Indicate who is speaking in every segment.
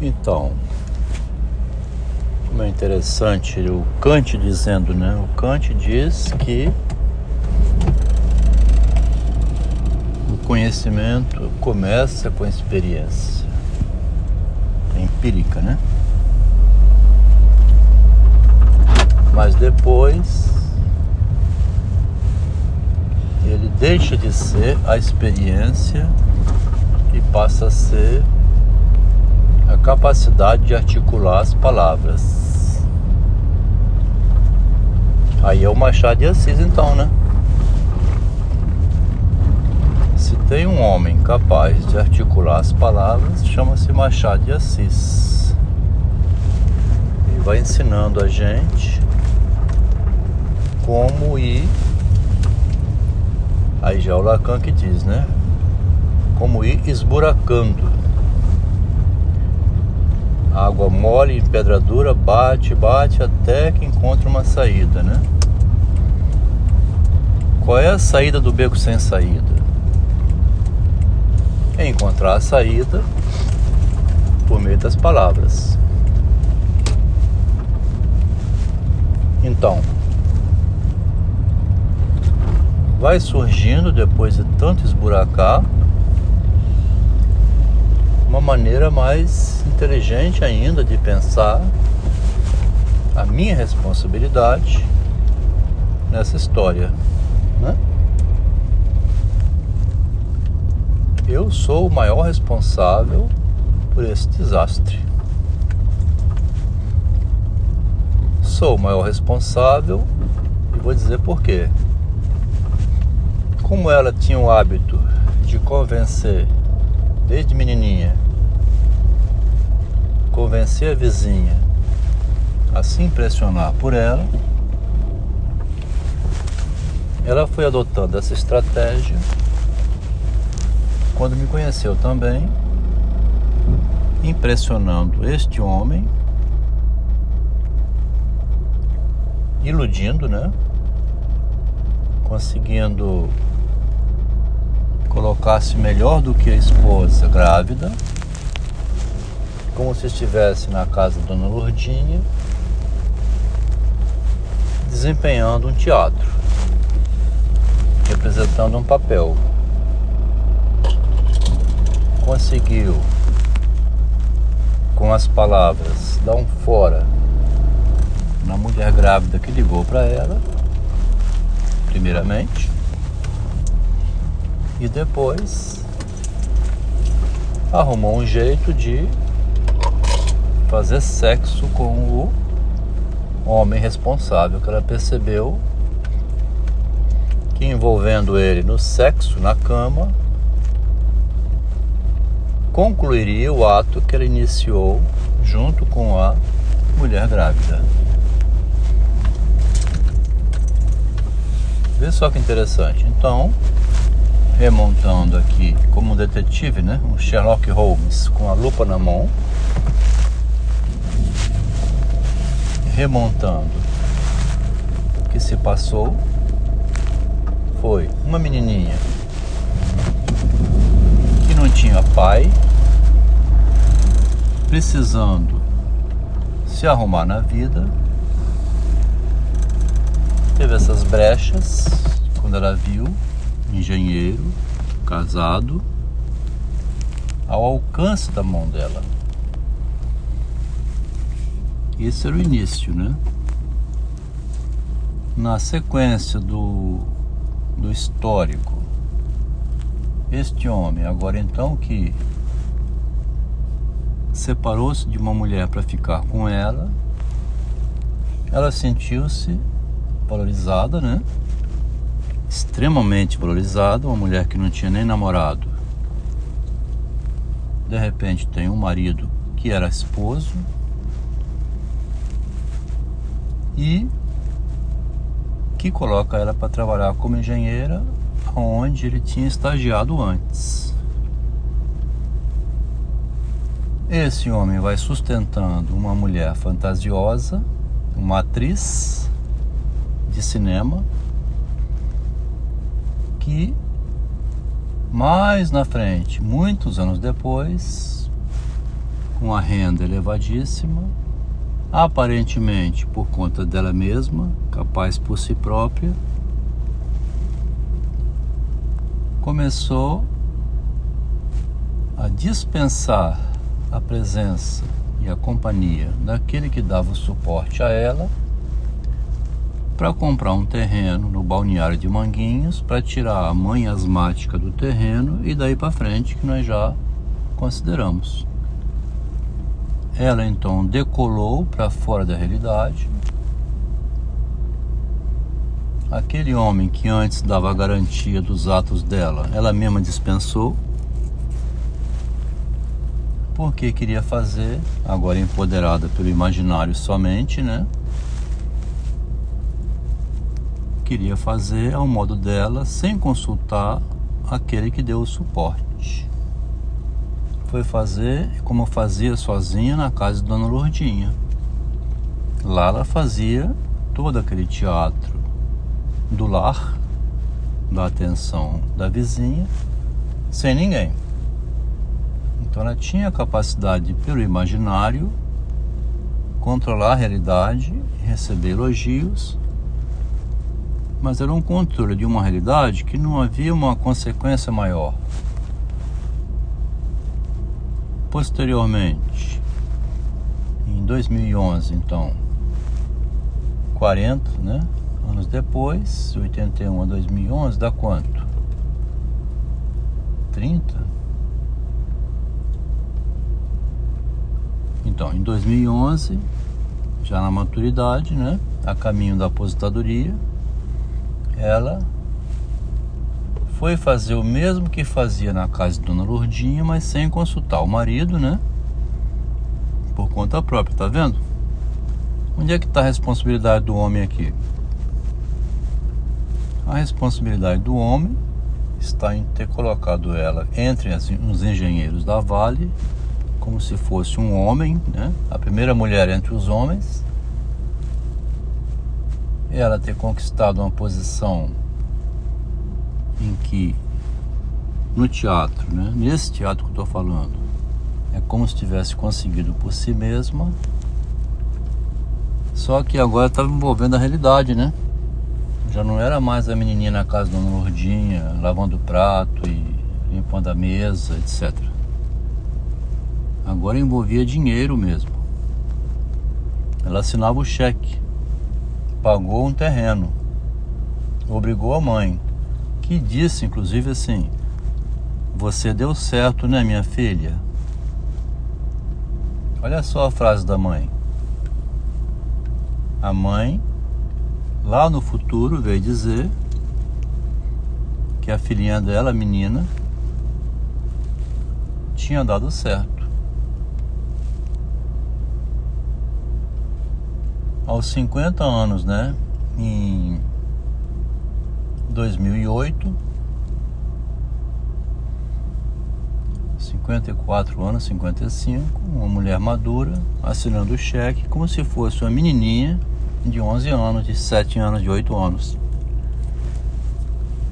Speaker 1: Então, como é interessante o Kant dizendo, né? O Kant diz que o conhecimento começa com a experiência é empírica, né? Mas depois ele deixa de ser a experiência e passa a ser a capacidade de articular as palavras. Aí é o Machado de Assis, então, né? Se tem um homem capaz de articular as palavras, chama-se Machado de Assis. E vai ensinando a gente como ir. Aí já é o Lacan que diz, né? Como ir esburacando água mole em pedra dura, bate, bate até que encontra uma saída, né? Qual é a saída do beco sem saída? É encontrar a saída por meio das palavras. Então, vai surgindo depois de tanto esburacar uma maneira mais inteligente ainda de pensar a minha responsabilidade nessa história. Né? Eu sou o maior responsável por esse desastre. Sou o maior responsável e vou dizer por quê. Como ela tinha o hábito de convencer desde menininha, convencer a vizinha a se impressionar por ela, ela foi adotando essa estratégia quando me conheceu também, impressionando este homem, iludindo, né? Conseguindo colocasse melhor do que a esposa grávida, como se estivesse na casa da Dona Lourdinha, desempenhando um teatro, representando um papel. Conseguiu, com as palavras, dar um fora na mulher grávida que ligou para ela, primeiramente e depois arrumou um jeito de fazer sexo com o homem responsável, que ela percebeu que envolvendo ele no sexo, na cama, concluiria o ato que ela iniciou junto com a mulher grávida. Vê só que interessante. Então, remontando aqui como um detetive, né? Um Sherlock Holmes com a lupa na mão. Remontando o que se passou foi uma menininha que não tinha pai, precisando se arrumar na vida, teve essas brechas quando ela viu engenheiro, casado, ao alcance da mão dela. Esse era o início, né? Na sequência do, do histórico, este homem, agora então que separou-se de uma mulher para ficar com ela, ela sentiu-se valorizada, né? extremamente valorizada, uma mulher que não tinha nem namorado. De repente tem um marido que era esposo e que coloca ela para trabalhar como engenheira onde ele tinha estagiado antes. Esse homem vai sustentando uma mulher fantasiosa, uma atriz de cinema que mais na frente, muitos anos depois, uma renda elevadíssima, aparentemente por conta dela mesma, capaz por si própria, começou a dispensar a presença e a companhia daquele que dava o suporte a ela para comprar um terreno no balneário de Manguinhos para tirar a mãe asmática do terreno e daí para frente que nós já consideramos. Ela então decolou para fora da realidade. Aquele homem que antes dava garantia dos atos dela, ela mesma dispensou porque queria fazer, agora empoderada pelo imaginário somente, né? Queria fazer ao modo dela, sem consultar aquele que deu o suporte. Foi fazer como fazia sozinha na casa de Dona Lourdinha. Lá ela fazia todo aquele teatro do lar, da atenção da vizinha, sem ninguém. Então ela tinha a capacidade, pelo imaginário, controlar a realidade, receber elogios, mas era um controle de uma realidade que não havia uma consequência maior. Posteriormente, em 2011, então, 40 né, anos depois, 81 a 2011, dá quanto? 30? Então, em 2011, já na maturidade, né, a caminho da aposentadoria, ela foi fazer o mesmo que fazia na casa de Dona Lourdinha, mas sem consultar o marido, né? Por conta própria, tá vendo? Onde é que está a responsabilidade do homem aqui? A responsabilidade do homem está em ter colocado ela entre os engenheiros da Vale como se fosse um homem, né? a primeira mulher entre os homens, ela ter conquistado uma posição em que no teatro, né? nesse teatro que eu estou falando, é como se tivesse conseguido por si mesma, só que agora estava envolvendo a realidade, né? Já não era mais a menininha na casa da Lourdinha, lavando o prato e limpando a mesa, etc. Agora envolvia dinheiro mesmo. Ela assinava o cheque, pagou um terreno, obrigou a mãe, que disse inclusive assim: Você deu certo, né, minha filha? Olha só a frase da mãe. A mãe, lá no futuro, veio dizer que a filhinha dela, a menina, tinha dado certo. aos 50 anos, né? Em 2008, 54 anos, 55, uma mulher madura assinando o cheque como se fosse uma menininha de 11 anos, de 7 anos, de 8 anos,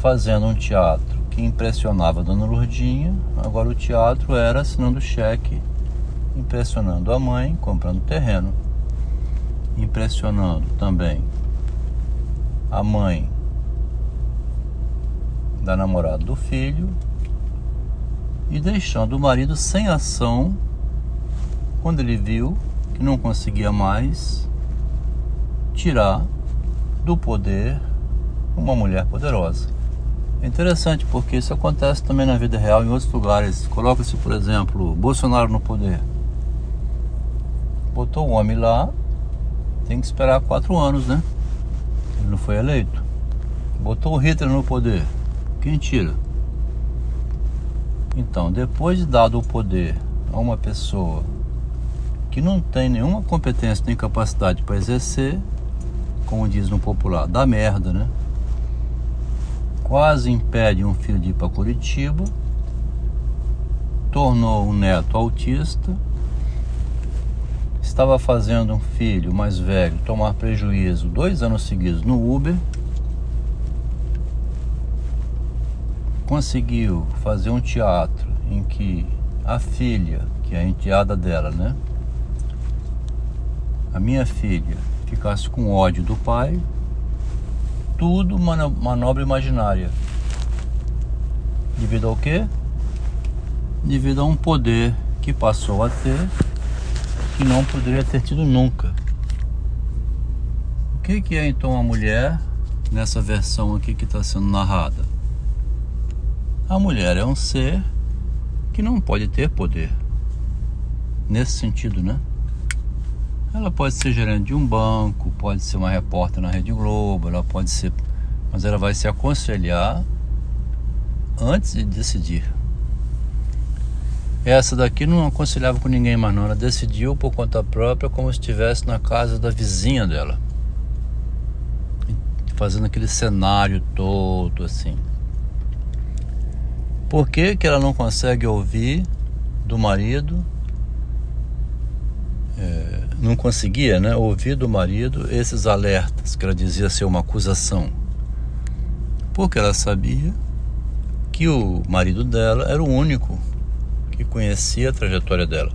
Speaker 1: fazendo um teatro que impressionava a Dona Lourdinha. Agora o teatro era assinando cheque, impressionando a mãe, comprando terreno. Impressionando também a mãe da namorada do filho e deixando o marido sem ação quando ele viu que não conseguia mais tirar do poder uma mulher poderosa. É interessante porque isso acontece também na vida real em outros lugares. Coloca-se, por exemplo, Bolsonaro no poder. Botou o homem lá, tem que esperar quatro anos, né? Ele não foi eleito. Botou o Hitler no poder. Quem tira? Então, depois de dado o poder a uma pessoa que não tem nenhuma competência nem capacidade para exercer, como diz no popular, dá merda, né? Quase impede um filho de ir para Curitiba, tornou um neto autista estava fazendo um filho mais velho tomar prejuízo dois anos seguidos no Uber, conseguiu fazer um teatro em que a filha, que é a enteada dela, né? A minha filha ficasse com ódio do pai, tudo manobra imaginária. Devido ao quê? Devido a um poder que passou a ter que não poderia ter tido nunca. O que, que é então a mulher nessa versão aqui que está sendo narrada? A mulher é um ser que não pode ter poder. Nesse sentido, né? Ela pode ser gerente de um banco, pode ser uma repórter na Rede Globo, ela pode ser. Mas ela vai se aconselhar antes de decidir. Essa daqui não aconselhava com ninguém mais não, ela decidiu por conta própria como se estivesse na casa da vizinha dela. Fazendo aquele cenário todo assim. Por que, que ela não consegue ouvir do marido? É, não conseguia né, ouvir do marido esses alertas que ela dizia ser uma acusação. Porque ela sabia que o marido dela era o único que conhecia a trajetória dela.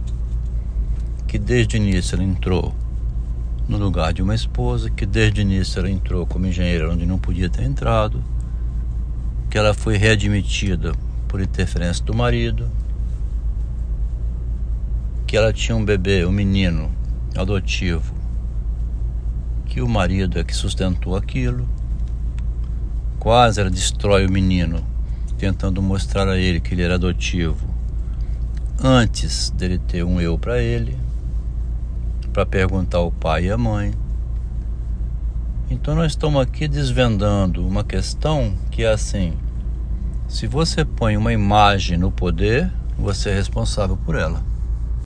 Speaker 1: Que desde o início ela entrou no lugar de uma esposa, que desde o início ela entrou como engenheira onde não podia ter entrado, que ela foi readmitida por interferência do marido, que ela tinha um bebê, um menino adotivo, que o marido é que sustentou aquilo. Quase ela destrói o menino, tentando mostrar a ele que ele era adotivo, antes dele ter um eu para ele, para perguntar ao pai e à mãe. Então nós estamos aqui desvendando uma questão que é assim: se você põe uma imagem no poder, você é responsável por ela.